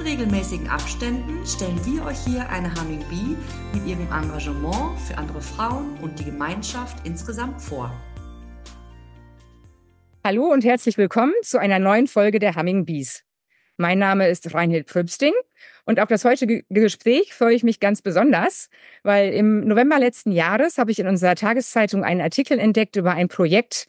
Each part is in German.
In regelmäßigen Abständen stellen wir euch hier eine Humming Bee mit ihrem Engagement für andere Frauen und die Gemeinschaft insgesamt vor. Hallo und herzlich willkommen zu einer neuen Folge der Humming Bees. Mein Name ist Reinhild Prübsting und auf das heutige Gespräch freue ich mich ganz besonders, weil im November letzten Jahres habe ich in unserer Tageszeitung einen Artikel entdeckt über ein Projekt,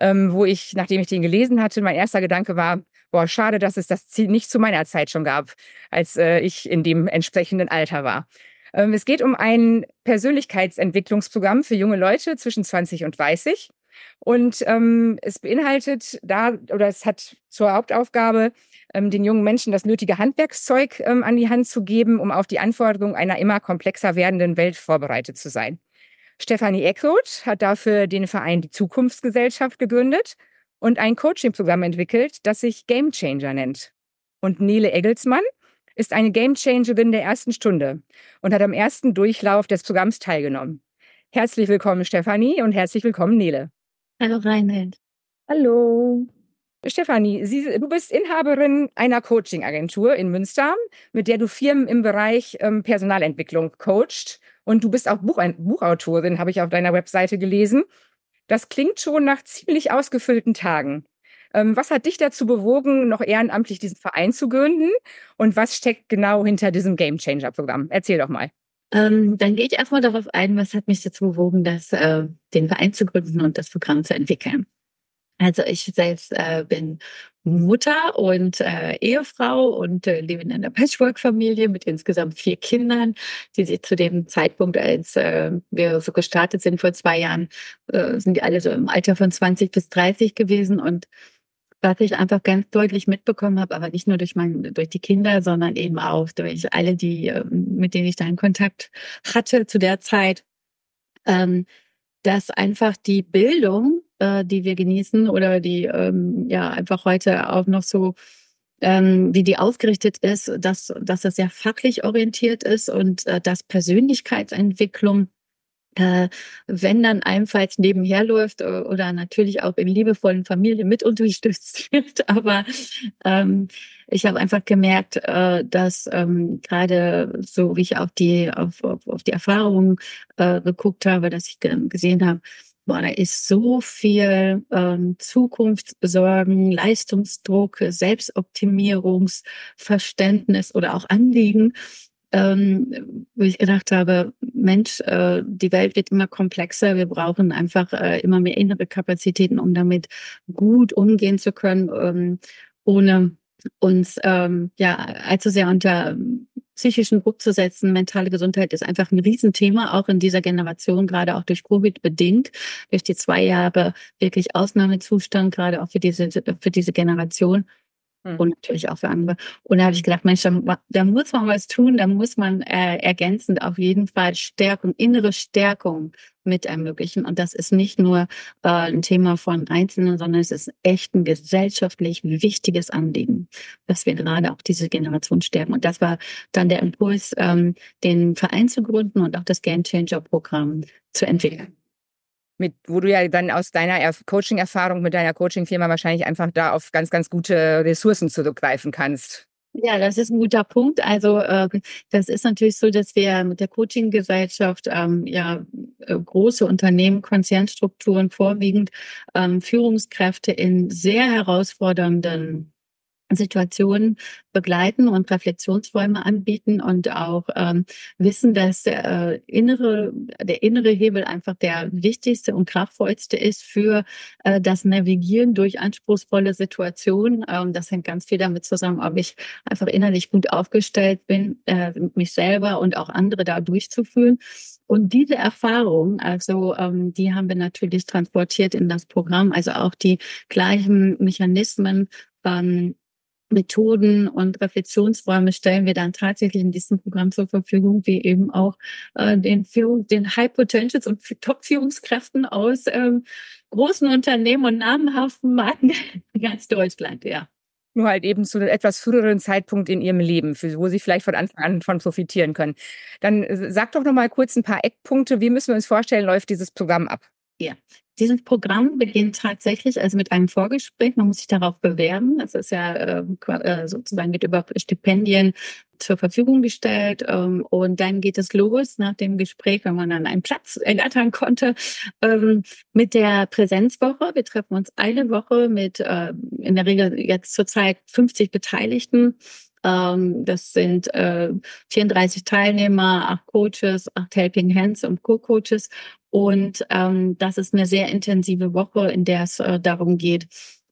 ähm, wo ich, nachdem ich den gelesen hatte, mein erster Gedanke war, boah, schade, dass es das Ziel nicht zu meiner Zeit schon gab, als äh, ich in dem entsprechenden Alter war. Ähm, es geht um ein Persönlichkeitsentwicklungsprogramm für junge Leute zwischen 20 und 30. Und ähm, es beinhaltet da, oder es hat zur Hauptaufgabe, ähm, den jungen Menschen das nötige Handwerkszeug ähm, an die Hand zu geben, um auf die Anforderungen einer immer komplexer werdenden Welt vorbereitet zu sein. Stefanie Eckroth hat dafür den Verein Die Zukunftsgesellschaft gegründet und ein Coaching-Programm entwickelt, das sich Game Changer nennt. Und Nele Eggelsmann ist eine Game Changerin der ersten Stunde und hat am ersten Durchlauf des Programms teilgenommen. Herzlich willkommen, Stefanie, und herzlich willkommen, Nele. Hallo, Reinhard. Hallo. Stefanie, Sie, du bist Inhaberin einer Coaching-Agentur in Münster, mit der du Firmen im Bereich ähm, Personalentwicklung coacht. Und du bist auch Buch, Buchautorin, habe ich auf deiner Webseite gelesen. Das klingt schon nach ziemlich ausgefüllten Tagen. Ähm, was hat dich dazu bewogen, noch ehrenamtlich diesen Verein zu gründen? Und was steckt genau hinter diesem Game Changer Programm? Erzähl doch mal. Ähm, dann gehe ich erstmal darauf ein, was hat mich dazu bewogen, das, äh, den Verein zu gründen und das Programm zu entwickeln. Also ich selbst äh, bin Mutter und äh, Ehefrau und äh, lebe in einer Patchwork-Familie mit insgesamt vier Kindern, die sich zu dem Zeitpunkt, als äh, wir so gestartet sind vor zwei Jahren, äh, sind die alle so im Alter von 20 bis 30 gewesen. Und was ich einfach ganz deutlich mitbekommen habe, aber nicht nur durch mein, durch die Kinder, sondern eben auch durch alle, die, äh, mit denen ich da in Kontakt hatte zu der Zeit, ähm, dass einfach die Bildung äh, die wir genießen oder die ähm, ja einfach heute auch noch so ähm, wie die ausgerichtet ist, dass, dass das sehr fachlich orientiert ist und äh, dass Persönlichkeitsentwicklung äh, wenn dann einfalls nebenher läuft äh, oder natürlich auch in liebevollen Familien mit unterstützt wird. Aber ähm, ich habe einfach gemerkt, äh, dass ähm, gerade so wie ich auf die auf, auf, auf die Erfahrungen äh, geguckt habe, dass ich gesehen habe, boah, da ist so viel ähm, Zukunftssorgen, Leistungsdruck, Selbstoptimierungsverständnis oder auch Anliegen, ähm, wo ich gedacht habe, Mensch, äh, die Welt wird immer komplexer, wir brauchen einfach äh, immer mehr innere Kapazitäten, um damit gut umgehen zu können, ähm, ohne uns ähm, ja allzu sehr unter psychischen Druck zu setzen. Mentale Gesundheit ist einfach ein Riesenthema, auch in dieser Generation, gerade auch durch Covid bedingt, durch die zwei Jahre wirklich Ausnahmezustand, gerade auch für diese, für diese Generation. Hm. Und natürlich auch für andere. Und da habe ich gedacht, Mensch, da, da muss man was tun, da muss man äh, ergänzend auf jeden Fall Stärkung, innere Stärkung mit ermöglichen. Und das ist nicht nur äh, ein Thema von Einzelnen, sondern es ist echt ein gesellschaftlich wichtiges Anliegen, dass wir gerade auch diese Generation stärken. Und das war dann der Impuls, ähm, den Verein zu gründen und auch das Game Changer Programm zu entwickeln mit, wo du ja dann aus deiner Coaching-Erfahrung mit deiner Coaching-Firma wahrscheinlich einfach da auf ganz, ganz gute Ressourcen zurückgreifen kannst. Ja, das ist ein guter Punkt. Also äh, das ist natürlich so, dass wir mit der Coaching-Gesellschaft ähm, ja äh, große Unternehmen, Konzernstrukturen vorwiegend ähm, Führungskräfte in sehr herausfordernden Situationen begleiten und Reflexionsräume anbieten und auch ähm, wissen, dass äh, innere, der innere Hebel einfach der wichtigste und kraftvollste ist für äh, das Navigieren durch anspruchsvolle Situationen. Ähm, das hängt ganz viel damit zusammen, ob ich einfach innerlich gut aufgestellt bin, äh, mich selber und auch andere da durchzuführen. Und diese Erfahrung, also ähm, die haben wir natürlich transportiert in das Programm, also auch die gleichen Mechanismen ähm, Methoden und Reflexionsräume stellen wir dann tatsächlich in diesem Programm zur Verfügung, wie eben auch äh, den, Führung, den High Potentials und Top-Führungskräften aus ähm, großen Unternehmen und namenhaften Marken in ganz Deutschland, ja. Nur halt eben zu einem etwas früheren Zeitpunkt in ihrem Leben, für, wo sie vielleicht von Anfang an von profitieren können. Dann äh, sag doch noch mal kurz ein paar Eckpunkte. Wie müssen wir uns vorstellen, läuft dieses Programm ab? Ja, dieses Programm beginnt tatsächlich also mit einem Vorgespräch. Man muss sich darauf bewerben. Das ist ja ähm, äh, sozusagen wird über Stipendien zur Verfügung gestellt. Ähm, und dann geht es los nach dem Gespräch, wenn man dann einen Platz ergattern konnte, ähm, mit der Präsenzwoche. Wir treffen uns eine Woche mit äh, in der Regel jetzt zurzeit 50 Beteiligten ähm, das sind äh, 34 Teilnehmer, acht Coaches, acht Helping Hands und Co-Coaches. Und ähm, das ist eine sehr intensive Woche, in der es äh, darum geht,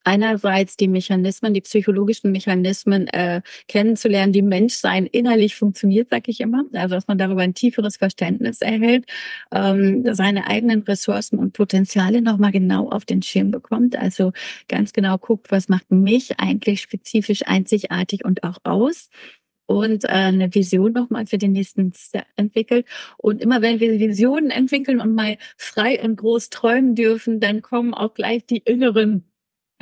einerseits die Mechanismen, die psychologischen Mechanismen äh, kennenzulernen, die Menschsein innerlich funktioniert, sage ich immer. Also dass man darüber ein tieferes Verständnis erhält, ähm, seine eigenen Ressourcen und Potenziale nochmal genau auf den Schirm bekommt. Also ganz genau guckt, was macht mich eigentlich spezifisch einzigartig und auch aus und äh, eine Vision nochmal für den nächsten Step entwickelt. Und immer wenn wir Visionen entwickeln und mal frei und groß träumen dürfen, dann kommen auch gleich die inneren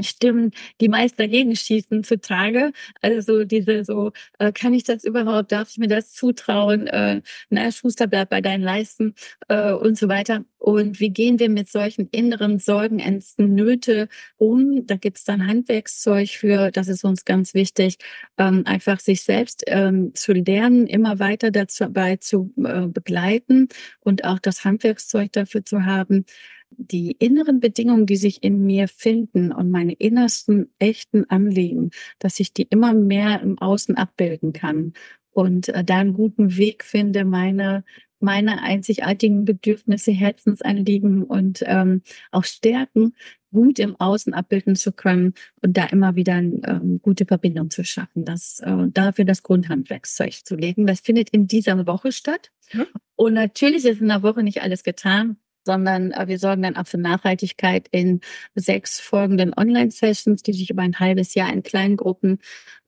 Stimmen, die meist dagegen schießen zutage. Also diese so, äh, kann ich das überhaupt, darf ich mir das zutrauen? Äh, na, Schuster bleibt bei deinen Leisten äh, und so weiter. Und wie gehen wir mit solchen inneren Sorgen, Ängsten, Nöte um? Da gibt's dann Handwerkszeug für, das ist uns ganz wichtig, ähm, einfach sich selbst ähm, zu lernen, immer weiter dabei zu äh, begleiten und auch das Handwerkszeug dafür zu haben, die inneren Bedingungen, die sich in mir finden und meine innersten echten Anliegen, dass ich die immer mehr im Außen abbilden kann und äh, da einen guten Weg finde, meine meine einzigartigen Bedürfnisse, Herzensanliegen und ähm, auch Stärken gut im Außen abbilden zu können und da immer wieder eine ähm, gute Verbindung zu schaffen, das äh, dafür das Grundhandwerkszeug zu legen. Das findet in dieser Woche statt. Mhm. Und natürlich ist in der Woche nicht alles getan sondern äh, wir sorgen dann auch für Nachhaltigkeit in sechs folgenden Online-Sessions, die sich über ein halbes Jahr in kleinen Gruppen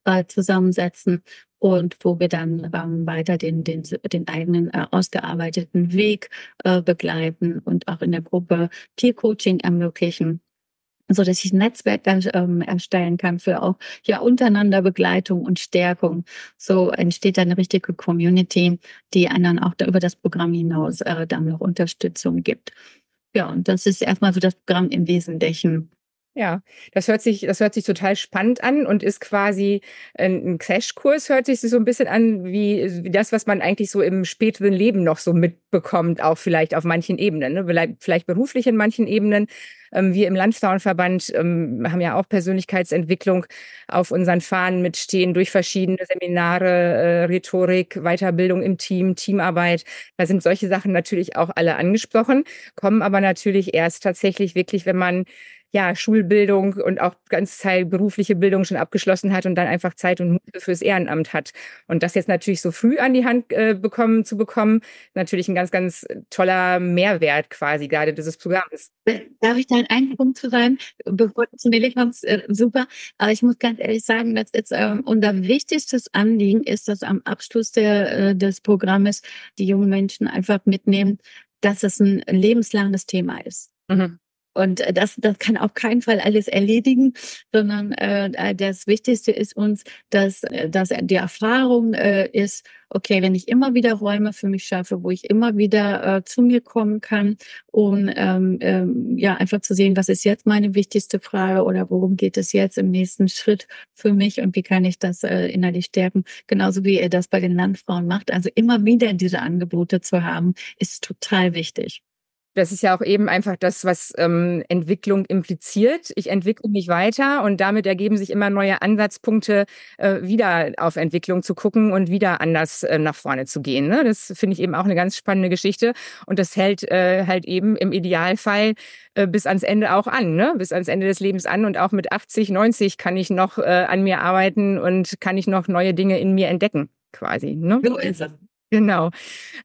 äh, zusammensetzen und wo wir dann ähm, weiter den, den, den eigenen äh, ausgearbeiteten Weg äh, begleiten und auch in der Gruppe Peer-Coaching ermöglichen so dass ich ein Netzwerk dann ähm, erstellen kann für auch ja untereinander Begleitung und Stärkung. So entsteht dann eine richtige Community, die einen auch da über das Programm hinaus äh, dann noch Unterstützung gibt. Ja, und das ist erstmal so das Programm im Wesentlichen. Ja, das hört sich, das hört sich total spannend an und ist quasi ein, ein Crashkurs, hört sich so ein bisschen an wie, wie das, was man eigentlich so im späteren Leben noch so mitbekommt, auch vielleicht auf manchen Ebenen, ne? vielleicht beruflich in manchen Ebenen. Ähm, wir im Landfrauenverband ähm, haben ja auch Persönlichkeitsentwicklung auf unseren Fahnen mitstehen durch verschiedene Seminare, äh, Rhetorik, Weiterbildung im Team, Teamarbeit. Da sind solche Sachen natürlich auch alle angesprochen, kommen aber natürlich erst tatsächlich wirklich, wenn man ja, Schulbildung und auch ganz Teil berufliche Bildung schon abgeschlossen hat und dann einfach Zeit und Muße fürs Ehrenamt hat. Und das jetzt natürlich so früh an die Hand äh, bekommen zu bekommen, natürlich ein ganz, ganz toller Mehrwert quasi gerade dieses Programms. Darf ich da einen Punkt zu sein, bevor du zu mir kommst? Äh, super. Aber ich muss ganz ehrlich sagen, dass jetzt äh, unser wichtigstes Anliegen ist, dass am Abschluss der, äh, des Programmes die jungen Menschen einfach mitnehmen, dass es ein lebenslanges Thema ist. Mhm. Und äh, das, das kann auf keinen Fall alles erledigen, sondern äh, das Wichtigste ist uns, dass, äh, dass die Erfahrung äh, ist, okay, wenn ich immer wieder Räume für mich schaffe, wo ich immer wieder äh, zu mir kommen kann, um ähm, ähm, ja einfach zu sehen, was ist jetzt meine wichtigste Frage oder worum geht es jetzt im nächsten Schritt für mich und wie kann ich das äh, innerlich stärken, genauso wie er das bei den Landfrauen macht. Also immer wieder diese Angebote zu haben, ist total wichtig. Das ist ja auch eben einfach das, was ähm, Entwicklung impliziert. Ich entwickle mich weiter und damit ergeben sich immer neue Ansatzpunkte, äh, wieder auf Entwicklung zu gucken und wieder anders äh, nach vorne zu gehen. Ne? Das finde ich eben auch eine ganz spannende Geschichte und das hält äh, halt eben im Idealfall äh, bis ans Ende auch an, ne? bis ans Ende des Lebens an und auch mit 80, 90 kann ich noch äh, an mir arbeiten und kann ich noch neue Dinge in mir entdecken, quasi. Ne? So ist es. Genau.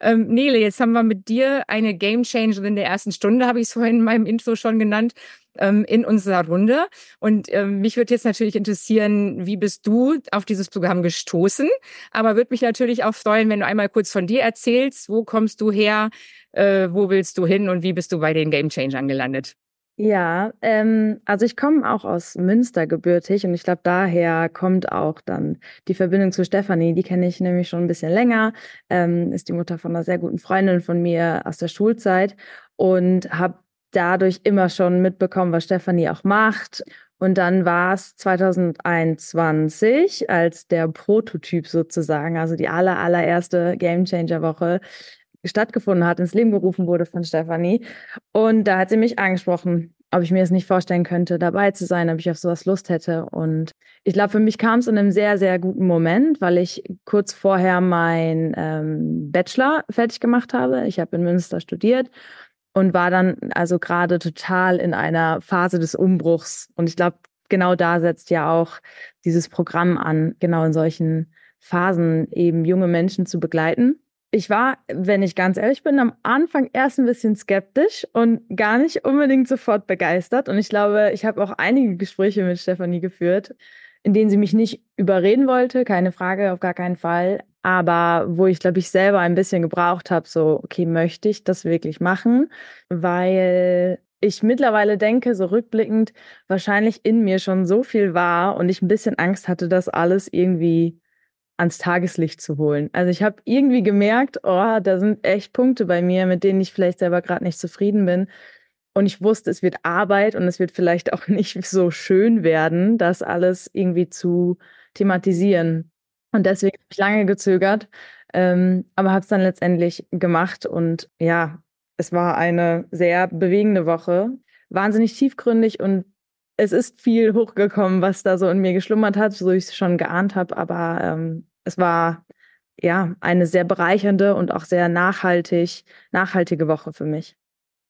Ähm, Nele, jetzt haben wir mit dir eine Game Changerin der ersten Stunde, habe ich es vorhin in meinem Intro schon genannt. ähm, in unserer Runde. Und ähm, mich würde jetzt natürlich interessieren, wie bist du auf dieses Programm gestoßen? Aber würde mich natürlich auch freuen, wenn du einmal kurz von dir erzählst. Wo kommst du her? Äh, wo willst du hin? Und wie bist du bei den Game Changern gelandet? Ja, ähm, also ich komme auch aus Münster gebürtig und ich glaube, daher kommt auch dann die Verbindung zu Stefanie. Die kenne ich nämlich schon ein bisschen länger, ähm, ist die Mutter von einer sehr guten Freundin von mir aus der Schulzeit und habe dadurch immer schon mitbekommen, was Stefanie auch macht. Und dann war es 2021, als der Prototyp sozusagen, also die aller, allererste Game Changer Woche stattgefunden hat, ins Leben gerufen wurde von Stefanie. Und da hat sie mich angesprochen, ob ich mir es nicht vorstellen könnte, dabei zu sein, ob ich auf sowas Lust hätte. Und ich glaube, für mich kam es in einem sehr, sehr guten Moment, weil ich kurz vorher mein ähm, Bachelor fertig gemacht habe. Ich habe in Münster studiert und war dann also gerade total in einer Phase des Umbruchs. Und ich glaube, genau da setzt ja auch dieses Programm an, genau in solchen Phasen eben junge Menschen zu begleiten ich war, wenn ich ganz ehrlich bin, am Anfang erst ein bisschen skeptisch und gar nicht unbedingt sofort begeistert. Und ich glaube, ich habe auch einige Gespräche mit Stefanie geführt, in denen sie mich nicht überreden wollte, keine Frage, auf gar keinen Fall. Aber wo ich, glaube ich, selber ein bisschen gebraucht habe, so, okay, möchte ich das wirklich machen? Weil ich mittlerweile denke, so rückblickend, wahrscheinlich in mir schon so viel war und ich ein bisschen Angst hatte, dass alles irgendwie ans Tageslicht zu holen. Also ich habe irgendwie gemerkt, oh, da sind echt Punkte bei mir, mit denen ich vielleicht selber gerade nicht zufrieden bin. Und ich wusste, es wird Arbeit und es wird vielleicht auch nicht so schön werden, das alles irgendwie zu thematisieren. Und deswegen habe ich lange gezögert, ähm, aber habe es dann letztendlich gemacht. Und ja, es war eine sehr bewegende Woche, wahnsinnig tiefgründig und es ist viel hochgekommen, was da so in mir geschlummert hat, so ich es schon geahnt habe, aber ähm, es war ja eine sehr bereichernde und auch sehr nachhaltig, nachhaltige Woche für mich.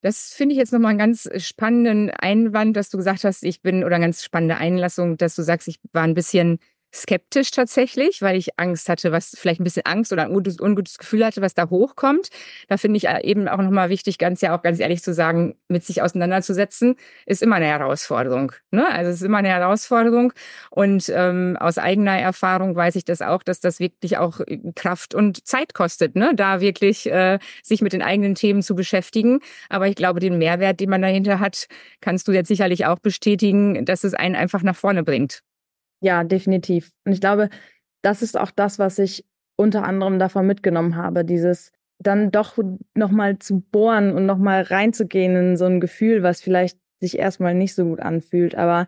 Das finde ich jetzt nochmal einen ganz spannenden Einwand, dass du gesagt hast, ich bin, oder eine ganz spannende Einlassung, dass du sagst, ich war ein bisschen skeptisch tatsächlich, weil ich Angst hatte, was vielleicht ein bisschen Angst oder ein ungutes, ungutes Gefühl hatte, was da hochkommt. Da finde ich äh, eben auch nochmal wichtig, ganz ja auch ganz ehrlich zu sagen, mit sich auseinanderzusetzen, ist immer eine Herausforderung. Ne? Also es ist immer eine Herausforderung. Und ähm, aus eigener Erfahrung weiß ich das auch, dass das wirklich auch äh, Kraft und Zeit kostet, ne? da wirklich äh, sich mit den eigenen Themen zu beschäftigen. Aber ich glaube, den Mehrwert, den man dahinter hat, kannst du jetzt sicherlich auch bestätigen, dass es einen einfach nach vorne bringt. Ja, definitiv. Und ich glaube, das ist auch das, was ich unter anderem davon mitgenommen habe, dieses dann doch nochmal zu bohren und nochmal reinzugehen in so ein Gefühl, was vielleicht sich erstmal nicht so gut anfühlt. Aber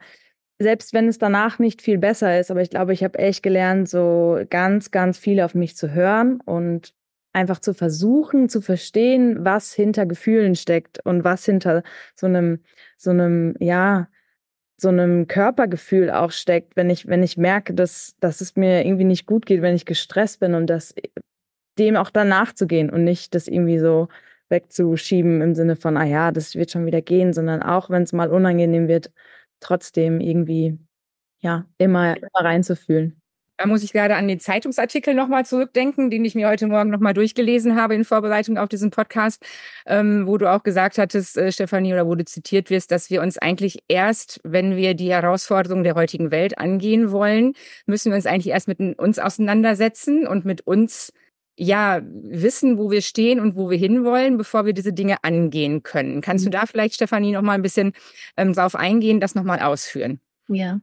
selbst wenn es danach nicht viel besser ist, aber ich glaube, ich habe echt gelernt, so ganz, ganz viel auf mich zu hören und einfach zu versuchen zu verstehen, was hinter Gefühlen steckt und was hinter so einem, so einem, ja, so einem Körpergefühl auch steckt, wenn ich, wenn ich merke, dass, dass es mir irgendwie nicht gut geht, wenn ich gestresst bin und das dem auch dann nachzugehen und nicht das irgendwie so wegzuschieben im Sinne von, ah ja, das wird schon wieder gehen, sondern auch wenn es mal unangenehm wird, trotzdem irgendwie ja immer, immer reinzufühlen. Da muss ich gerade an den Zeitungsartikel nochmal zurückdenken, den ich mir heute Morgen nochmal durchgelesen habe in Vorbereitung auf diesen Podcast, ähm, wo du auch gesagt hattest, äh, Stefanie, oder wo du zitiert wirst, dass wir uns eigentlich erst, wenn wir die Herausforderungen der heutigen Welt angehen wollen, müssen wir uns eigentlich erst mit uns auseinandersetzen und mit uns ja, wissen, wo wir stehen und wo wir hinwollen, bevor wir diese Dinge angehen können. Kannst du mhm. da vielleicht, Stefanie, noch mal ein bisschen ähm, drauf eingehen, das nochmal ausführen? Ja,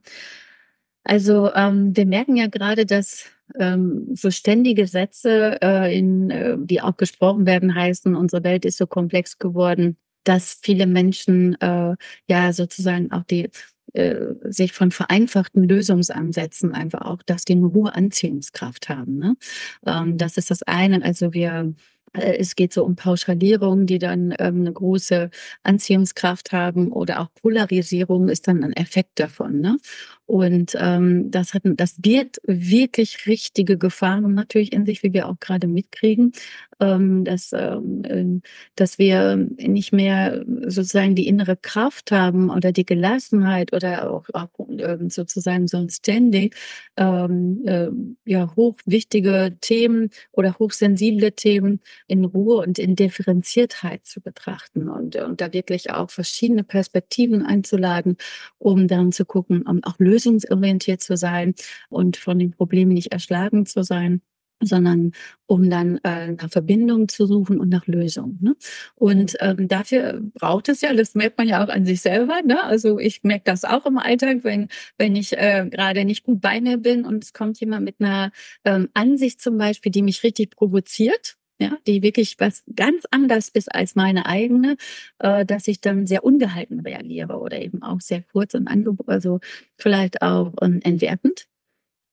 also ähm, wir merken ja gerade, dass ähm, so ständige Sätze, äh, in, äh, die auch gesprochen werden, heißen, unsere Welt ist so komplex geworden, dass viele Menschen äh, ja sozusagen auch die äh, sich von vereinfachten Lösungsansätzen einfach auch, dass die eine hohe Anziehungskraft haben. Ne? Ähm, das ist das eine. Also wir äh, es geht so um Pauschalierungen, die dann ähm, eine große Anziehungskraft haben oder auch Polarisierung ist dann ein Effekt davon. Ne? Und ähm, das hat, das wird wirklich richtige Gefahren natürlich in sich, wie wir auch gerade mitkriegen. ähm, dass, ähm, ähm, dass wir nicht mehr sozusagen die innere Kraft haben oder die Gelassenheit oder auch, auch ähm, sozusagen so ein Standing, ähm, äh, ja, hochwichtige Themen oder hochsensible Themen in Ruhe und in Differenziertheit zu betrachten und, und da wirklich auch verschiedene Perspektiven einzuladen, um dann zu gucken, um auch lösungsorientiert zu sein und von den Problemen nicht erschlagen zu sein sondern um dann äh, nach Verbindung zu suchen und nach Lösungen. Ne? Und ähm, dafür braucht es ja, das merkt man ja auch an sich selber. Ne? Also ich merke das auch im Alltag, wenn wenn ich äh, gerade nicht gut bei mir bin und es kommt jemand mit einer ähm, Ansicht zum Beispiel, die mich richtig provoziert. Ja, die wirklich was ganz anders ist als meine eigene, äh, dass ich dann sehr ungehalten reagiere oder eben auch sehr kurz und ange also vielleicht auch ähm, entwertend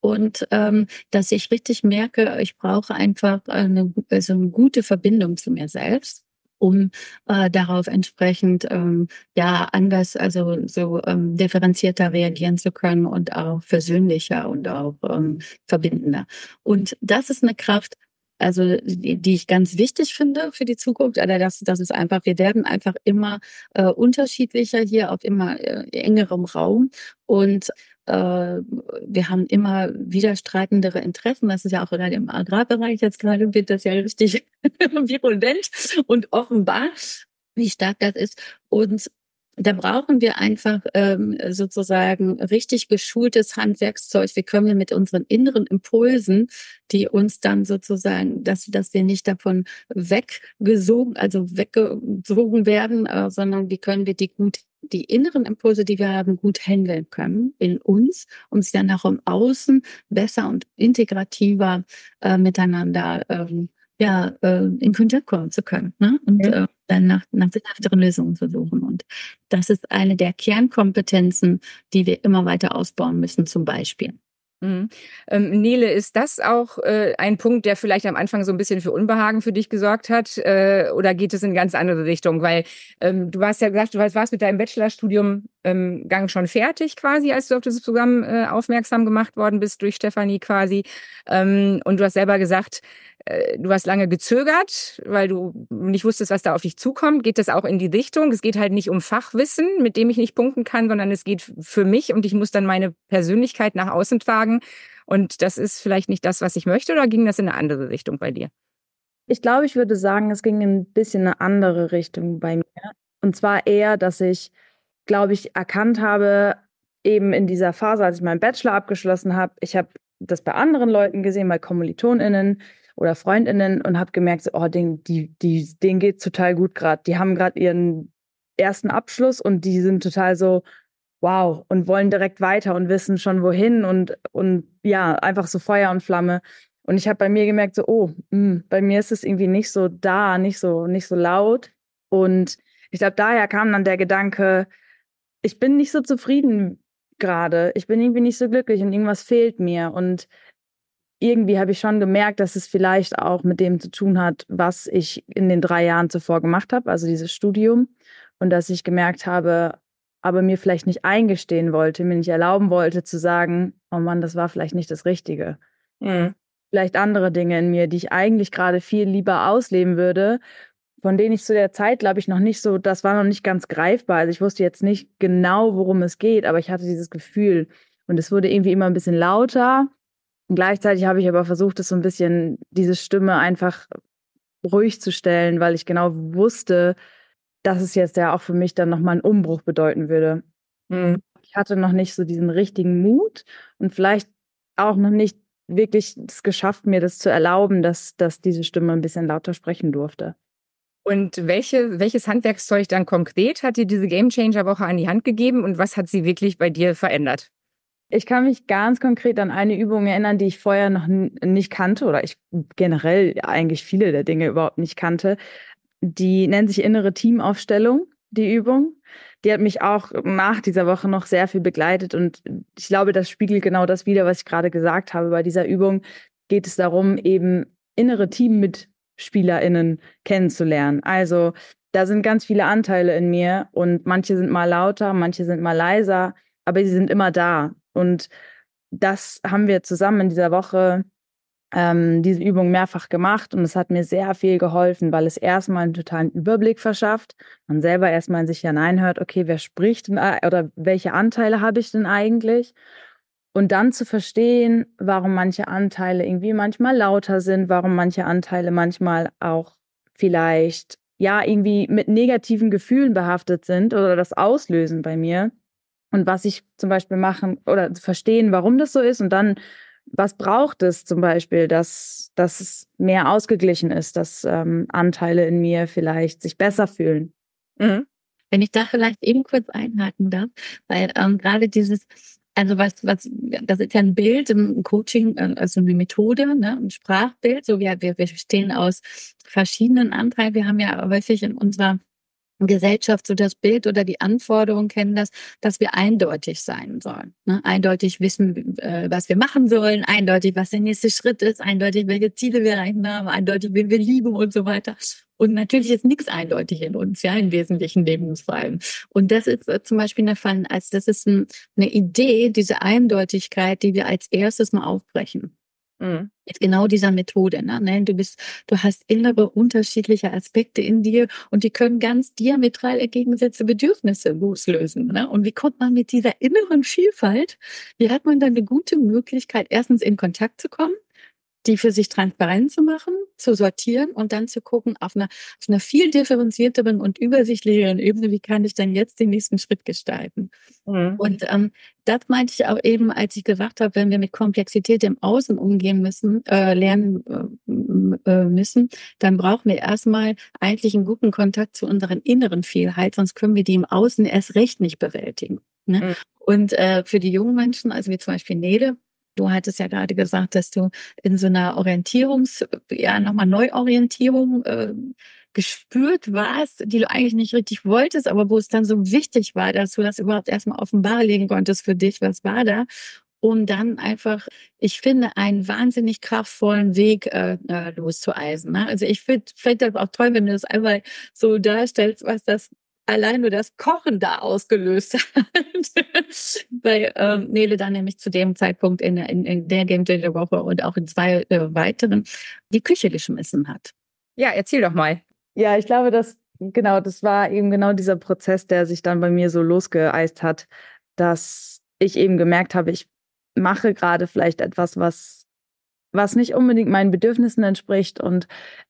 und ähm, dass ich richtig merke, ich brauche einfach eine, also eine gute Verbindung zu mir selbst um äh, darauf entsprechend ähm, ja anders, also so ähm, differenzierter reagieren zu können und auch versöhnlicher und auch ähm, verbindender. Und das ist eine Kraft, also die, die ich ganz wichtig finde für die Zukunft, oder das, das ist einfach, wir werden einfach immer äh, unterschiedlicher hier auf immer äh, engerem Raum und äh, wir haben immer widerstreitendere Interessen. Das ist ja auch gerade im Agrarbereich jetzt gerade wird das ja richtig virulent und offenbar, wie stark das ist. Und da brauchen wir einfach ähm, sozusagen richtig geschultes Handwerkszeug. Wie können wir mit unseren inneren Impulsen, die uns dann sozusagen, dass, dass wir nicht davon weggesogen, also weggesogen werden, äh, sondern wie können wir die gut, die inneren Impulse, die wir haben, gut handeln können in uns, um sie dann auch im Außen besser und integrativer äh, miteinander ähm, ja, äh, in Kontakt kommen zu können ne? und ja. äh, dann nach, nach sinnhafteren Lösungen zu suchen. Und das ist eine der Kernkompetenzen, die wir immer weiter ausbauen müssen, zum Beispiel. Mhm. Ähm, Nele, ist das auch äh, ein Punkt, der vielleicht am Anfang so ein bisschen für Unbehagen für dich gesorgt hat? Äh, oder geht es in eine ganz andere Richtung? Weil ähm, du hast ja gesagt, du warst mit deinem Bachelorstudium ähm, schon fertig quasi, als du auf dieses Programm äh, aufmerksam gemacht worden bist durch Stefanie quasi. Ähm, und du hast selber gesagt, du hast lange gezögert, weil du nicht wusstest, was da auf dich zukommt. Geht das auch in die Richtung? Es geht halt nicht um Fachwissen, mit dem ich nicht punkten kann, sondern es geht für mich und ich muss dann meine Persönlichkeit nach außen tragen. Und das ist vielleicht nicht das, was ich möchte, oder ging das in eine andere Richtung bei dir? Ich glaube, ich würde sagen, es ging in ein bisschen eine andere Richtung bei mir. Und zwar eher, dass ich, glaube ich, erkannt habe, eben in dieser Phase, als ich meinen Bachelor abgeschlossen habe, ich habe das bei anderen Leuten gesehen, bei KommilitonInnen, oder Freundinnen und habe gemerkt, so, oh, denen, die, die, denen geht total gut gerade. Die haben gerade ihren ersten Abschluss und die sind total so, wow, und wollen direkt weiter und wissen schon wohin und, und ja, einfach so Feuer und Flamme. Und ich habe bei mir gemerkt, so, oh, mh, hm, bei mir ist es irgendwie nicht so da, nicht so, nicht so laut. Und ich glaube, daher kam dann der Gedanke, ich bin nicht so zufrieden gerade. Ich bin irgendwie nicht so glücklich und irgendwas fehlt mir. Und irgendwie habe ich schon gemerkt, dass es vielleicht auch mit dem zu tun hat, was ich in den drei Jahren zuvor gemacht habe, also dieses Studium. Und dass ich gemerkt habe, aber mir vielleicht nicht eingestehen wollte, mir nicht erlauben wollte zu sagen, oh Mann, das war vielleicht nicht das Richtige. Mhm. Vielleicht andere Dinge in mir, die ich eigentlich gerade viel lieber ausleben würde, von denen ich zu der Zeit, glaube ich, noch nicht so, das war noch nicht ganz greifbar. Also ich wusste jetzt nicht genau, worum es geht, aber ich hatte dieses Gefühl. Und es wurde irgendwie immer ein bisschen lauter und gleichzeitig habe ich aber versucht, das so ein bisschen, diese Stimme einfach ruhig zu stellen, weil ich genau wusste, dass es jetzt ja auch für mich dann nochmal einen Umbruch bedeuten würde. Mhm. Ich hatte noch nicht so diesen richtigen Mut und vielleicht auch noch nicht wirklich es geschafft, mir das zu erlauben, dass, dass diese Stimme ein bisschen lauter sprechen durfte. Und welche, welches Handwerkszeug dann konkret hat dir diese Game Changer Woche an die Hand gegeben und was hat sie wirklich bei dir verändert? Ich kann mich ganz konkret an eine Übung erinnern, die ich vorher noch nicht kannte oder ich generell eigentlich viele der Dinge überhaupt nicht kannte. Die nennt sich innere Teamaufstellung, die Übung. Die hat mich auch nach dieser Woche noch sehr viel begleitet und ich glaube, das spiegelt genau das wider, was ich gerade gesagt habe. Bei dieser Übung geht es darum, eben innere TeammitspielerInnen kennenzulernen. Also da sind ganz viele Anteile in mir und manche sind mal lauter, manche sind mal leiser, aber sie sind immer da. Und das haben wir zusammen in dieser Woche ähm, diese Übung mehrfach gemacht und es hat mir sehr viel geholfen, weil es erstmal einen totalen Überblick verschafft. Man selber erstmal in sich hineinhört, okay, wer spricht denn, oder welche Anteile habe ich denn eigentlich? Und dann zu verstehen, warum manche Anteile irgendwie manchmal lauter sind, warum manche Anteile manchmal auch vielleicht ja irgendwie mit negativen Gefühlen behaftet sind oder das auslösen bei mir. Und was ich zum Beispiel machen oder verstehen, warum das so ist und dann was braucht es zum Beispiel, dass, dass es mehr ausgeglichen ist, dass ähm, Anteile in mir vielleicht sich besser fühlen? Mhm. Wenn ich da vielleicht eben kurz einhaken darf, weil ähm, gerade dieses, also was, was, das ist ja ein Bild im Coaching, äh, also eine Methode, ne, ein Sprachbild, so wie wir, wir stehen aus verschiedenen Anteilen. Wir haben ja häufig in unserer Gesellschaft so das Bild oder die Anforderungen kennen das, dass wir eindeutig sein sollen. Ne? Eindeutig wissen, äh, was wir machen sollen, eindeutig, was der nächste Schritt ist, eindeutig, welche Ziele wir erreichen haben, eindeutig, wen wir lieben und so weiter. Und natürlich ist nichts eindeutig in uns, ja, in wesentlichen Lebensfallen. Und das ist äh, zum Beispiel der Fall, als das ist ein, eine Idee, diese Eindeutigkeit, die wir als erstes mal aufbrechen. Mhm. Mit genau dieser Methode. Ne? Du bist, du hast innere unterschiedliche Aspekte in dir und die können ganz diametral entgegengesetzte Bedürfnisse loslösen. Ne? Und wie kommt man mit dieser inneren Vielfalt, wie hat man dann eine gute Möglichkeit, erstens in Kontakt zu kommen, die für sich transparent zu machen, zu sortieren und dann zu gucken auf einer, auf einer viel differenzierteren und übersichtlicheren Ebene, wie kann ich denn jetzt den nächsten Schritt gestalten. Mhm. Und ähm, das meinte ich auch eben, als ich gesagt habe, wenn wir mit Komplexität im Außen umgehen müssen, äh, lernen äh, äh müssen, dann brauchen wir erstmal eigentlich einen guten Kontakt zu unseren inneren Vielheit, sonst können wir die im Außen erst recht nicht bewältigen. Ne? Mhm. Und äh, für die jungen Menschen, also wie zum Beispiel Nele, Du hattest ja gerade gesagt, dass du in so einer Orientierungs-, ja, nochmal Neuorientierung äh, gespürt warst, die du eigentlich nicht richtig wolltest, aber wo es dann so wichtig war, dass du das überhaupt erstmal offenbar legen konntest für dich, was war da, um dann einfach, ich finde, einen wahnsinnig kraftvollen Weg äh, äh loszueisen. Ne? Also ich finde find das auch toll, wenn du das einmal so darstellst, was das allein nur das Kochen da ausgelöst hat. Weil ähm, Nele dann nämlich zu dem Zeitpunkt in, in, in der Game Changer Woche und auch in zwei äh, weiteren die Küche geschmissen hat. Ja, erzähl doch mal. Ja, ich glaube, dass genau, das war eben genau dieser Prozess, der sich dann bei mir so losgeeist hat, dass ich eben gemerkt habe, ich mache gerade vielleicht etwas, was was nicht unbedingt meinen Bedürfnissen entspricht und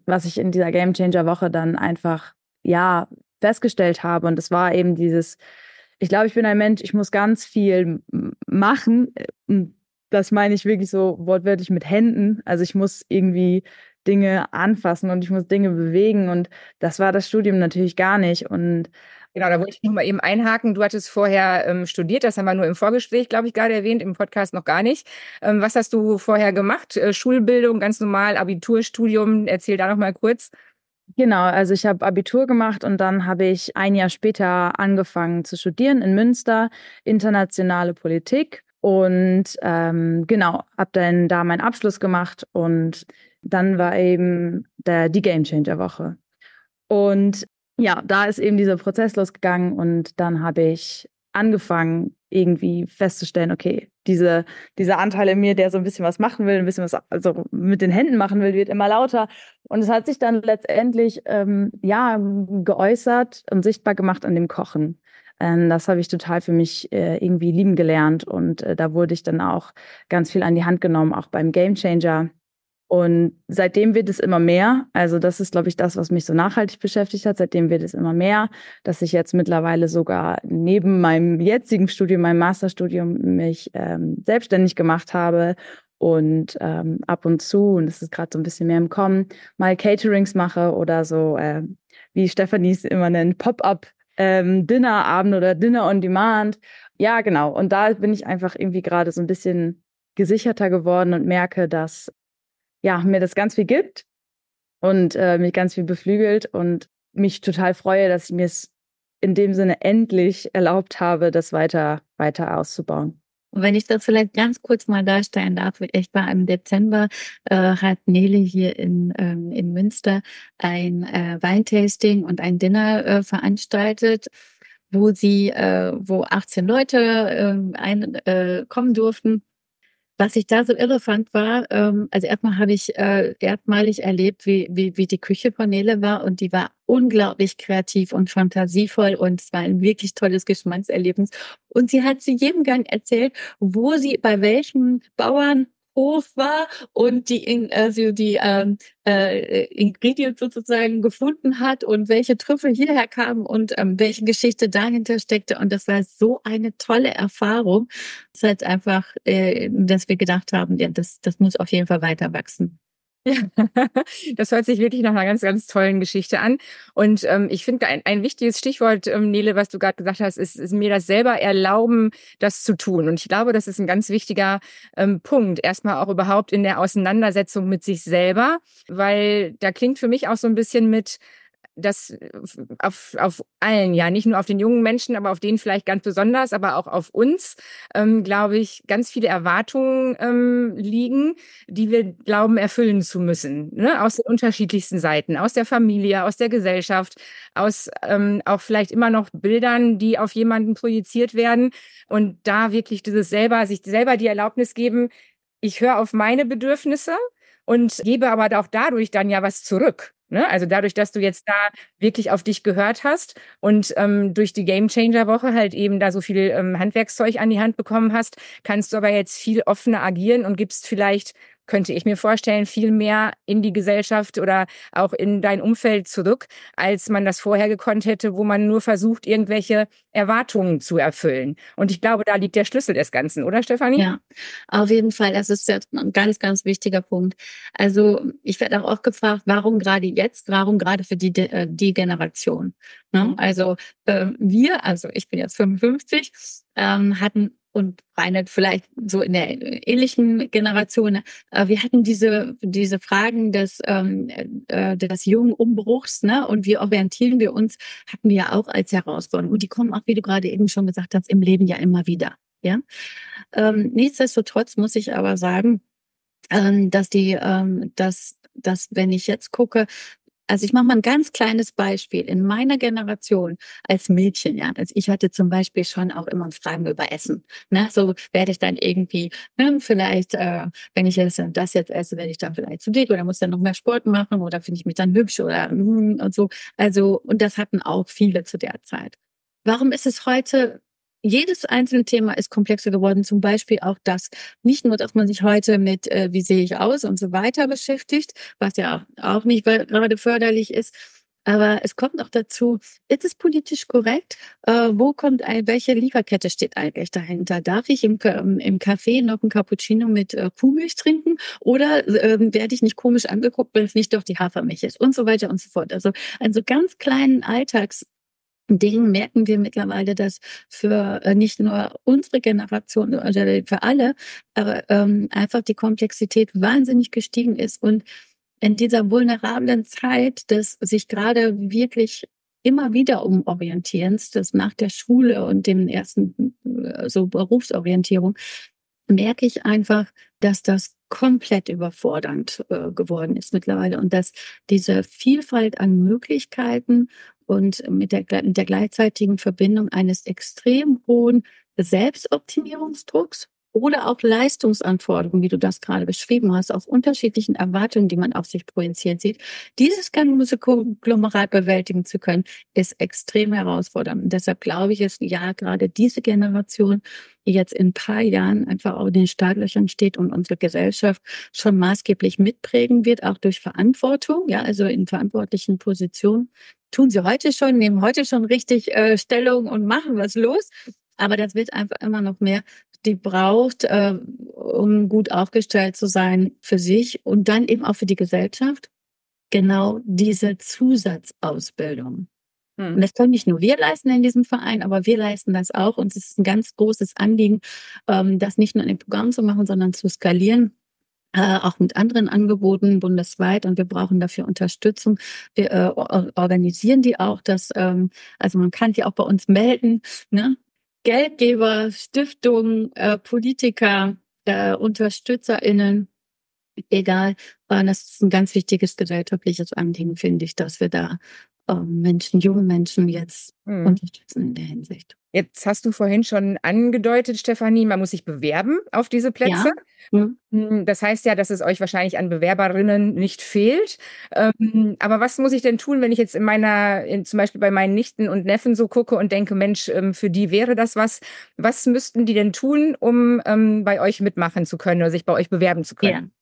was ich in dieser Game Changer Woche dann einfach ja festgestellt habe. Und das war eben dieses, ich glaube, ich bin ein Mensch, ich muss ganz viel machen. Das meine ich wirklich so wortwörtlich mit Händen. Also ich muss irgendwie Dinge anfassen und ich muss Dinge bewegen. Und das war das Studium natürlich gar nicht. Und Genau, da wollte ich noch mal eben einhaken. Du hattest vorher ähm, studiert, das haben wir nur im Vorgespräch, glaube ich, gerade erwähnt, im Podcast noch gar nicht. Ähm, was hast du vorher gemacht? Äh, Schulbildung, ganz normal, Abiturstudium. Erzähl da noch mal kurz. Genau, also ich habe Abitur gemacht und dann habe ich ein Jahr später angefangen zu studieren in Münster, internationale Politik. Und ähm, genau, habe dann da meinen Abschluss gemacht und dann war eben der, die Game Changer Woche. Und ja, da ist eben dieser Prozess losgegangen und dann habe ich angefangen, irgendwie festzustellen, okay, diese, dieser Anteil in mir, der so ein bisschen was machen will, ein bisschen was also mit den Händen machen will, wird immer lauter. Und es hat sich dann letztendlich ähm, ja geäußert und sichtbar gemacht an dem Kochen. Ähm, das habe ich total für mich äh, irgendwie lieben gelernt und äh, da wurde ich dann auch ganz viel an die Hand genommen, auch beim Game Changer und seitdem wird es immer mehr. Also das ist, glaube ich, das, was mich so nachhaltig beschäftigt hat. Seitdem wird es immer mehr, dass ich jetzt mittlerweile sogar neben meinem jetzigen Studium, meinem Masterstudium, mich ähm, selbstständig gemacht habe und ähm, ab und zu, und das ist gerade so ein bisschen mehr im Kommen, mal Caterings mache oder so, äh, wie Stefanie es immer nennt, Pop-up ähm, Dinnerabend oder Dinner on Demand. Ja, genau. Und da bin ich einfach irgendwie gerade so ein bisschen gesicherter geworden und merke, dass ja, mir das ganz viel gibt und äh, mich ganz viel beflügelt und mich total freue, dass ich mir es in dem Sinne endlich erlaubt habe, das weiter, weiter auszubauen. Und wenn ich das vielleicht ganz kurz mal darstellen darf, ich war im Dezember, äh, hat Nele hier in, ähm, in Münster ein äh, Weintasting und ein Dinner äh, veranstaltet, wo sie, äh, wo 18 Leute äh, ein, äh, kommen durften was ich da so irre fand, war, ähm, also erstmal habe ich äh, erstmalig erlebt, wie, wie, wie die Küche von Nele war und die war unglaublich kreativ und fantasievoll und es war ein wirklich tolles Geschmackserlebnis. Und sie hat zu jedem Gang erzählt, wo sie bei welchem Bauern Hof war und die, also die ähm, äh, Ingredients sozusagen gefunden hat und welche Trüffel hierher kamen und ähm, welche Geschichte dahinter steckte. Und das war so eine tolle Erfahrung. Es hat einfach, äh, dass wir gedacht haben, ja, das, das muss auf jeden Fall weiter wachsen. Ja, das hört sich wirklich nach einer ganz, ganz tollen Geschichte an. Und ähm, ich finde, ein, ein wichtiges Stichwort, ähm, Nele, was du gerade gesagt hast, ist, ist mir das selber erlauben, das zu tun. Und ich glaube, das ist ein ganz wichtiger ähm, Punkt. Erstmal auch überhaupt in der Auseinandersetzung mit sich selber, weil da klingt für mich auch so ein bisschen mit, das äh, auf, auf allen, ja, nicht nur auf den jungen Menschen, aber auf denen vielleicht ganz besonders, aber auch auf uns, ähm, glaube ich, ganz viele Erwartungen ähm, liegen, die wir glauben erfüllen zu müssen, ne? aus den unterschiedlichsten Seiten, aus der Familie, aus der Gesellschaft, aus ähm, auch vielleicht immer noch Bildern, die auf jemanden projiziert werden und da wirklich dieses selber, sich selber die Erlaubnis geben, ich höre auf meine Bedürfnisse und gebe aber auch dadurch dann ja was zurück. Ne? Also dadurch, dass du jetzt da wirklich auf dich gehört hast und ähm, durch die Game Changer Woche halt eben da so viel ähm, Handwerkszeug an die Hand bekommen hast, kannst du aber jetzt viel offener agieren und gibst vielleicht könnte ich mir vorstellen, viel mehr in die Gesellschaft oder auch in dein Umfeld zurück, als man das vorher gekonnt hätte, wo man nur versucht, irgendwelche Erwartungen zu erfüllen. Und ich glaube, da liegt der Schlüssel des Ganzen, oder Stefanie? Ja, auf jeden Fall. Das ist ein ganz, ganz wichtiger Punkt. Also ich werde auch oft gefragt, warum gerade jetzt, warum gerade für die, äh, die Generation? Ne? Mhm. Also äh, wir, also ich bin jetzt 55, ähm, hatten und Reinhard vielleicht so in der ähnlichen Generation. Äh, wir hatten diese, diese Fragen des, ähm, äh, des jungen Umbruchs, ne? Und wie orientieren wir uns, hatten wir ja auch als Herausforderung. Und die kommen auch, wie du gerade eben schon gesagt hast, im Leben ja immer wieder. Ja. Ähm, nichtsdestotrotz muss ich aber sagen, ähm, dass die, ähm, dass, dass wenn ich jetzt gucke, also ich mache mal ein ganz kleines Beispiel. In meiner Generation als Mädchen, ja, also ich hatte zum Beispiel schon auch immer Fragen über Essen. Ne? So werde ich dann irgendwie, ne, vielleicht, äh, wenn ich jetzt das jetzt esse, werde ich dann vielleicht zu dick oder muss dann noch mehr Sport machen oder finde ich mich dann hübsch oder mm, und so. Also, und das hatten auch viele zu der Zeit. Warum ist es heute jedes einzelne Thema ist komplexer geworden. Zum Beispiel auch das, nicht nur, dass man sich heute mit, äh, wie sehe ich aus und so weiter beschäftigt, was ja auch nicht gerade förderlich ist. Aber es kommt noch dazu, ist es politisch korrekt? Äh, wo kommt ein, welche Lieferkette steht eigentlich dahinter? Darf ich im, im Café noch ein Cappuccino mit äh, Kuhmilch trinken? Oder äh, werde ich nicht komisch angeguckt, wenn es nicht doch die Hafermilch ist? Und so weiter und so fort. Also an so ganz kleinen Alltags Dingen merken wir mittlerweile, dass für äh, nicht nur unsere Generation, also für alle, aber ähm, einfach die Komplexität wahnsinnig gestiegen ist und in dieser vulnerablen Zeit, dass sich gerade wirklich immer wieder umorientierens, das nach der Schule und dem ersten äh, so Berufsorientierung, merke ich einfach, dass das komplett überfordernd äh, geworden ist mittlerweile und dass diese Vielfalt an Möglichkeiten und mit der, mit der gleichzeitigen Verbindung eines extrem hohen Selbstoptimierungsdrucks oder auch Leistungsanforderungen, wie du das gerade beschrieben hast, auf unterschiedlichen Erwartungen, die man auf sich projiziert sieht. Dieses ganze Konglomerat bewältigen zu können, ist extrem herausfordernd. Und deshalb glaube ich, ist ja gerade diese Generation, die jetzt in ein paar Jahren einfach in den Startlöchern steht und unsere Gesellschaft schon maßgeblich mitprägen wird, auch durch Verantwortung, ja, also in verantwortlichen Positionen. Tun sie heute schon, nehmen heute schon richtig äh, Stellung und machen was los. Aber das wird einfach immer noch mehr die braucht, äh, um gut aufgestellt zu sein für sich und dann eben auch für die Gesellschaft, genau diese Zusatzausbildung. Hm. Und das können nicht nur wir leisten in diesem Verein, aber wir leisten das auch. Und es ist ein ganz großes Anliegen, ähm, das nicht nur in den Programmen zu machen, sondern zu skalieren. Äh, auch mit anderen Angeboten bundesweit und wir brauchen dafür Unterstützung. Wir äh, organisieren die auch, dass ähm, also man kann die auch bei uns melden. Ne? Geldgeber, Stiftungen, äh, Politiker, äh, UnterstützerInnen, egal. Äh, das ist ein ganz wichtiges gesellschaftliches Anliegen, finde ich, dass wir da Menschen, junge Menschen jetzt mhm. unterstützen in der Hinsicht. Jetzt hast du vorhin schon angedeutet, Stefanie, man muss sich bewerben auf diese Plätze. Ja. Mhm. Hm, das heißt ja, dass es euch wahrscheinlich an Bewerberinnen nicht fehlt. Ähm, aber was muss ich denn tun, wenn ich jetzt in meiner, in, zum Beispiel bei meinen Nichten und Neffen so gucke und denke, Mensch, ähm, für die wäre das was. Was müssten die denn tun, um ähm, bei euch mitmachen zu können oder sich bei euch bewerben zu können? Ja.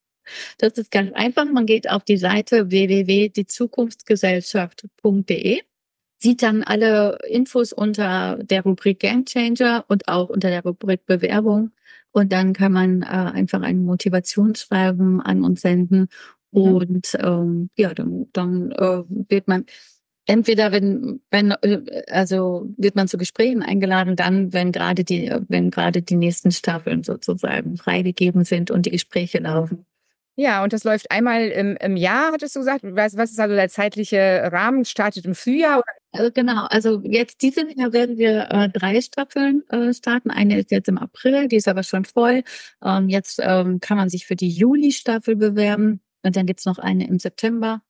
Das ist ganz einfach. Man geht auf die Seite www.diezukunftsgesellschaft.de sieht dann alle Infos unter der Rubrik Game Changer und auch unter der Rubrik Bewerbung. Und dann kann man äh, einfach ein Motivationsschreiben an uns senden. Mhm. Und ähm, ja, dann, dann äh, wird man entweder wenn wenn äh, also wird man zu Gesprächen eingeladen, dann wenn gerade die wenn gerade die nächsten Staffeln sozusagen freigegeben sind und die Gespräche laufen. Ja, und das läuft einmal im, im Jahr, hattest du gesagt. Was, was ist also der zeitliche Rahmen? Startet im Frühjahr? Also genau, also jetzt dieses Jahr werden wir äh, drei Staffeln äh, starten. Eine ist jetzt im April, die ist aber schon voll. Ähm, jetzt ähm, kann man sich für die Juli-Staffel bewerben. Und dann gibt's noch eine im September.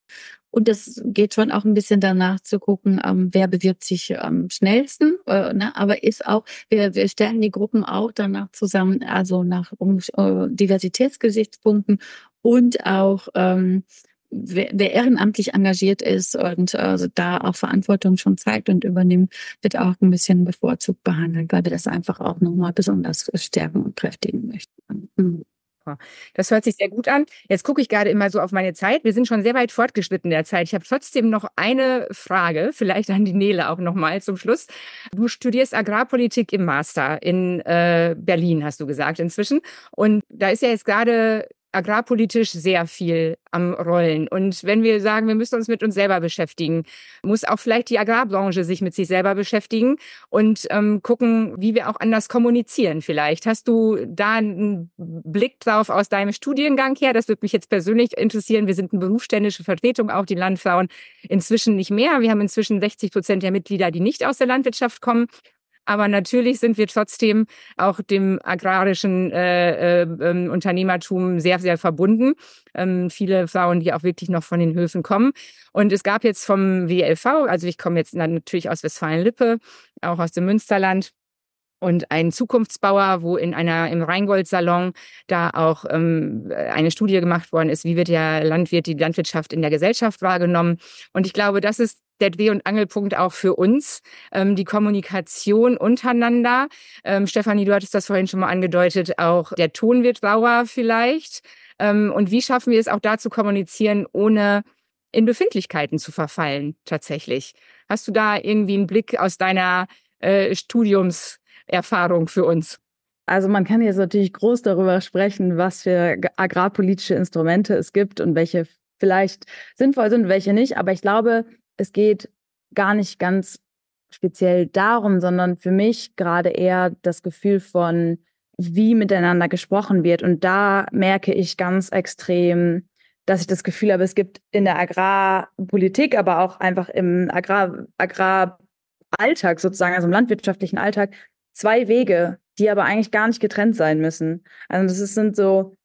Und das geht schon auch ein bisschen danach zu gucken, ähm, wer bewirbt sich am schnellsten. Äh, ne? Aber ist auch, wir, wir stellen die Gruppen auch danach zusammen, also nach um, äh, Diversitätsgesichtspunkten und auch ähm, wer, wer ehrenamtlich engagiert ist und also da auch Verantwortung schon zeigt und übernimmt, wird auch ein bisschen bevorzugt behandelt, weil wir das einfach auch nochmal besonders stärken und kräftigen möchten. Mhm. Das hört sich sehr gut an. Jetzt gucke ich gerade immer so auf meine Zeit. Wir sind schon sehr weit fortgeschritten in der Zeit. Ich habe trotzdem noch eine Frage, vielleicht an die Nele auch nochmal zum Schluss. Du studierst Agrarpolitik im Master in äh, Berlin, hast du gesagt inzwischen. Und da ist ja jetzt gerade agrarpolitisch sehr viel am Rollen. Und wenn wir sagen, wir müssen uns mit uns selber beschäftigen, muss auch vielleicht die Agrarbranche sich mit sich selber beschäftigen und ähm, gucken, wie wir auch anders kommunizieren vielleicht. Hast du da einen Blick drauf aus deinem Studiengang her? Das würde mich jetzt persönlich interessieren. Wir sind eine berufsständische Vertretung, auch die Landfrauen inzwischen nicht mehr. Wir haben inzwischen 60 Prozent der Mitglieder, die nicht aus der Landwirtschaft kommen. Aber natürlich sind wir trotzdem auch dem agrarischen äh, äh, ähm, Unternehmertum sehr, sehr verbunden. Ähm, viele Frauen, die auch wirklich noch von den Höfen kommen. Und es gab jetzt vom WLV, also ich komme jetzt natürlich aus Westfalen-Lippe, auch aus dem Münsterland, und ein Zukunftsbauer, wo in einer im Rheingold-Salon da auch ähm, eine Studie gemacht worden ist, wie wird der Landwirt, die Landwirtschaft in der Gesellschaft wahrgenommen. Und ich glaube, das ist der Dreh- und Angelpunkt auch für uns, ähm, die Kommunikation untereinander. Ähm, Stefanie, du hattest das vorhin schon mal angedeutet, auch der Ton wird sauer vielleicht. Ähm, und wie schaffen wir es auch da zu kommunizieren, ohne in Befindlichkeiten zu verfallen tatsächlich? Hast du da irgendwie einen Blick aus deiner äh, Studiumserfahrung für uns? Also man kann jetzt natürlich groß darüber sprechen, was für agrarpolitische Instrumente es gibt und welche vielleicht sinnvoll sind, welche nicht. Aber ich glaube, es geht gar nicht ganz speziell darum, sondern für mich gerade eher das Gefühl von, wie miteinander gesprochen wird. Und da merke ich ganz extrem, dass ich das Gefühl habe, es gibt in der Agrarpolitik, aber auch einfach im Agrar, Agraralltag sozusagen, also im landwirtschaftlichen Alltag, zwei Wege, die aber eigentlich gar nicht getrennt sein müssen. Also das sind so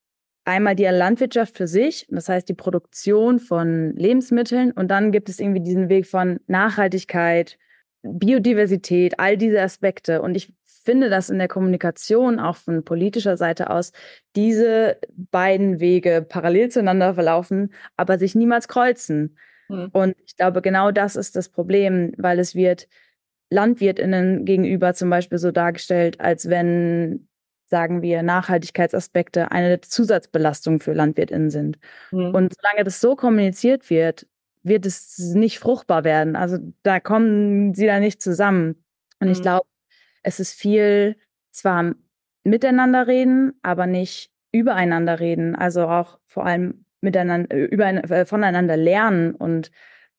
einmal die Landwirtschaft für sich, das heißt die Produktion von Lebensmitteln und dann gibt es irgendwie diesen Weg von Nachhaltigkeit, Biodiversität, all diese Aspekte. Und ich finde, dass in der Kommunikation auch von politischer Seite aus diese beiden Wege parallel zueinander verlaufen, aber sich niemals kreuzen. Mhm. Und ich glaube, genau das ist das Problem, weil es wird LandwirtInnen gegenüber zum Beispiel so dargestellt, als wenn sagen wir, Nachhaltigkeitsaspekte eine Zusatzbelastung für LandwirtInnen sind. Mhm. Und solange das so kommuniziert wird, wird es nicht fruchtbar werden. Also da kommen sie da nicht zusammen. Und mhm. ich glaube, es ist viel zwar miteinander reden, aber nicht übereinander reden. Also auch vor allem miteinander, über, äh, voneinander lernen und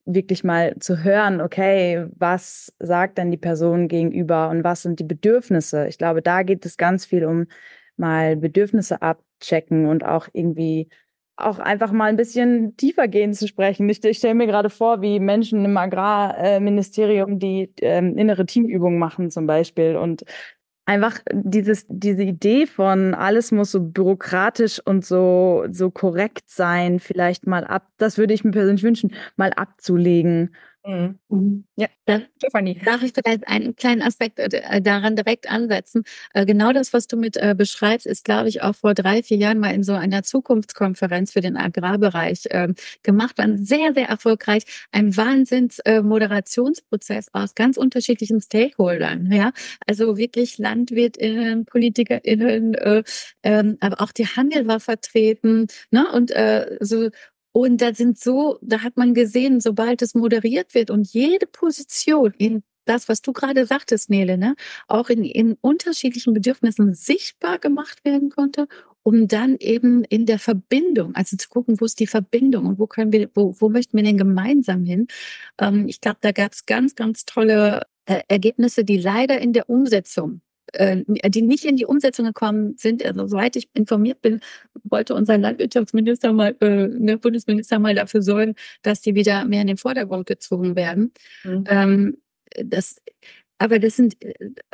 wirklich mal zu hören, okay, was sagt denn die Person gegenüber und was sind die Bedürfnisse? Ich glaube, da geht es ganz viel um mal Bedürfnisse abchecken und auch irgendwie auch einfach mal ein bisschen tiefer gehen zu sprechen. Ich, ich stelle mir gerade vor, wie Menschen im Agrarministerium die ähm, innere Teamübung machen zum Beispiel und einfach dieses, diese Idee von alles muss so bürokratisch und so, so korrekt sein, vielleicht mal ab, das würde ich mir persönlich wünschen, mal abzulegen Mhm. Mhm. Ja, Stefanie. Darf ich vielleicht einen kleinen Aspekt äh, daran direkt ansetzen? Äh, Genau das, was du mit äh, beschreibst, ist, glaube ich, auch vor drei, vier Jahren mal in so einer Zukunftskonferenz für den Agrarbereich ähm, gemacht worden. Sehr, sehr erfolgreich. Ein Wahnsinns-Moderationsprozess aus ganz unterschiedlichen Stakeholdern. Ja, also wirklich LandwirtInnen, PolitikerInnen, äh, ähm, aber auch die Handel war vertreten. Ne? Und so und da sind so, da hat man gesehen, sobald es moderiert wird und jede Position in das, was du gerade sagtest, Nele, ne, auch in, in unterschiedlichen Bedürfnissen sichtbar gemacht werden konnte, um dann eben in der Verbindung, also zu gucken, wo ist die Verbindung und wo können wir, wo, wo möchten wir denn gemeinsam hin? Ähm, ich glaube, da gab es ganz, ganz tolle äh, Ergebnisse, die leider in der Umsetzung die nicht in die Umsetzung gekommen sind. Also soweit ich informiert bin, wollte unser Landwirtschaftsminister mal, äh, der Bundesminister mal dafür sorgen, dass die wieder mehr in den Vordergrund gezogen werden. Mhm. Ähm, das, aber das sind, äh,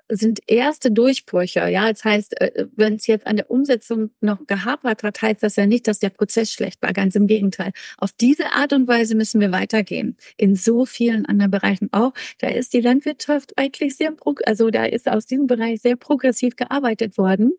sind erste Durchbrüche. Ja, das heißt, äh, wenn es jetzt an der Umsetzung noch gehapert hat, heißt das ja nicht, dass der Prozess schlecht war. Ganz im Gegenteil. Auf diese Art und Weise müssen wir weitergehen. In so vielen anderen Bereichen auch. Da ist die Landwirtschaft eigentlich sehr, also da ist aus diesem Bereich sehr progressiv gearbeitet worden.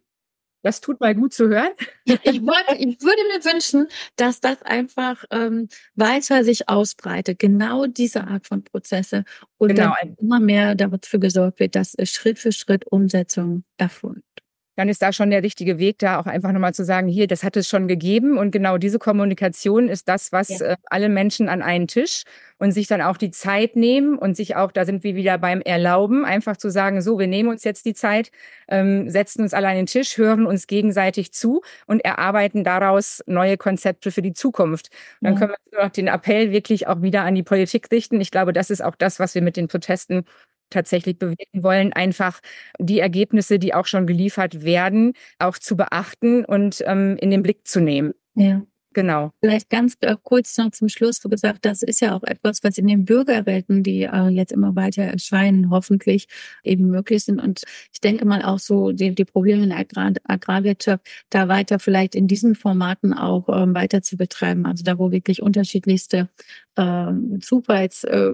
Das tut mal gut zu hören. Ich, wollte, ich würde mir wünschen, dass das einfach ähm, weiter sich ausbreitet, genau diese Art von Prozesse und Genau. dann immer mehr dafür gesorgt wird, dass Schritt für Schritt Umsetzung erfolgt. Dann ist da schon der richtige Weg, da auch einfach nochmal zu sagen, hier, das hat es schon gegeben und genau diese Kommunikation ist das, was Ja. äh, alle Menschen an einen Tisch und sich dann auch die Zeit nehmen und sich auch, da sind wir wieder beim Erlauben, einfach zu sagen, so, wir nehmen uns jetzt die Zeit, ähm, setzen uns alle an den Tisch, hören uns gegenseitig zu und erarbeiten daraus neue Konzepte für die Zukunft. Und dann Ja. können wir den Appell wirklich auch wieder an die Politik richten. Ich glaube, das ist auch das, was wir mit den Protesten tatsächlich bewirken wollen, einfach die Ergebnisse, die auch schon geliefert werden, auch zu beachten und ähm, in den Blick zu nehmen. Ja. Genau. Vielleicht ganz äh, kurz noch zum Schluss, du gesagt, das ist ja auch etwas, was in den Bürgerwelten, die äh, jetzt immer weiter erscheinen, hoffentlich eben möglich sind. Und ich denke mal auch so die, die Probleme in der Agrar Agrarwirtschaft da weiter vielleicht in diesen Formaten auch ähm, weiter zu betreiben. Also da, wo wirklich unterschiedlichste ähm, Zufalls äh,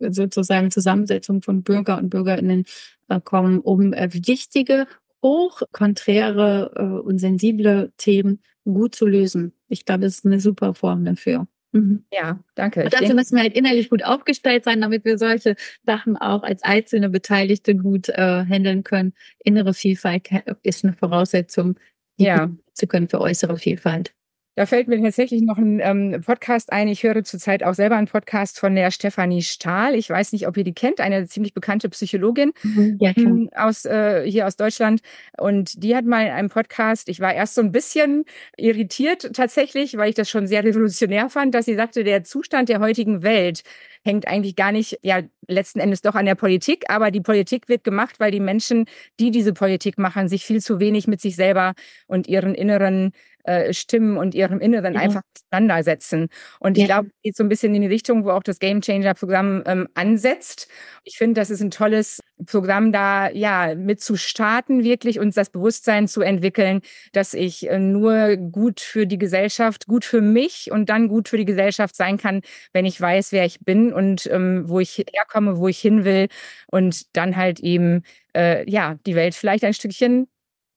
sozusagen Zusammensetzung von Bürger und Bürgerinnen äh, kommen, um äh, wichtige, hochkonträre äh, und sensible Themen gut zu lösen. Ich glaube, das ist eine super Form dafür. Mhm. Ja, danke. Und dafür denke, müssen wir halt innerlich gut aufgestellt sein, damit wir solche Sachen auch als einzelne Beteiligte gut äh, handeln können. Innere Vielfalt ist eine Voraussetzung, die Ja. zu können für äußere Vielfalt. Da fällt mir tatsächlich noch ein ähm, Podcast ein. Ich höre zurzeit auch selber einen Podcast von der Stefanie Stahl. Ich weiß nicht, ob ihr die kennt, eine ziemlich bekannte Psychologin. Ja, klar. ähm, aus äh, hier aus Deutschland und die hat mal in einem Podcast, ich war erst so ein bisschen irritiert tatsächlich, weil ich das schon sehr revolutionär fand, dass sie sagte, der Zustand der heutigen Welt hängt eigentlich gar nicht, ja, letzten Endes doch an der Politik, aber die Politik wird gemacht, weil die Menschen, die diese Politik machen, sich viel zu wenig mit sich selber und ihren inneren äh, Stimmen und ihrem Inneren Ja. einfach auseinandersetzen. Und ich Ja. glaube, es geht so ein bisschen in die Richtung, wo auch das Game Changer Programm ähm, ansetzt. Ich finde, das ist ein tolles Programm, da ja mit zu starten, wirklich uns das Bewusstsein zu entwickeln, dass ich äh, nur gut für die Gesellschaft, gut für mich und dann gut für die Gesellschaft sein kann, wenn ich weiß, wer ich bin und ähm, wo ich herkomme, wo ich hin will und dann halt eben äh, ja die Welt vielleicht ein Stückchen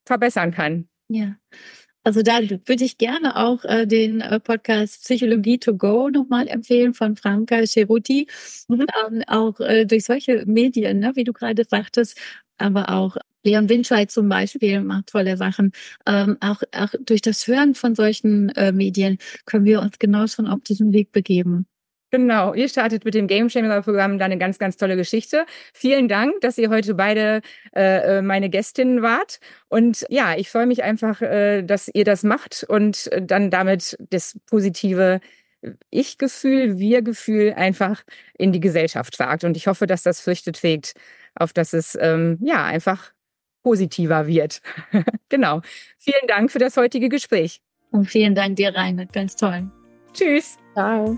verbessern kann. Ja. Also da würde ich gerne auch äh, den äh, Podcast Psychologie to go nochmal empfehlen von Franka Ceruti. Mhm. Ähm, auch äh, durch solche Medien, ne, wie du gerade sagtest, aber auch Leon Winscheid zum Beispiel macht tolle Sachen. Ähm, auch, auch durch das Hören von solchen äh, Medien können wir uns genau schon auf diesen Weg begeben. Genau, ihr startet mit dem Game Changer Programm da eine ganz, ganz tolle Geschichte. Vielen Dank, dass ihr heute beide äh, meine Gästinnen wart. Und ja, ich freue mich einfach, äh, dass ihr das macht und äh, dann damit das positive Ich-Gefühl, Wir-Gefühl einfach in die Gesellschaft tragt. Und ich hoffe, dass das Früchte trägt, auf dass es ähm, ja einfach positiver wird. genau. Vielen Dank für das heutige Gespräch. Und vielen Dank dir, Reinhard. Ganz toll. Tschüss. Ciao.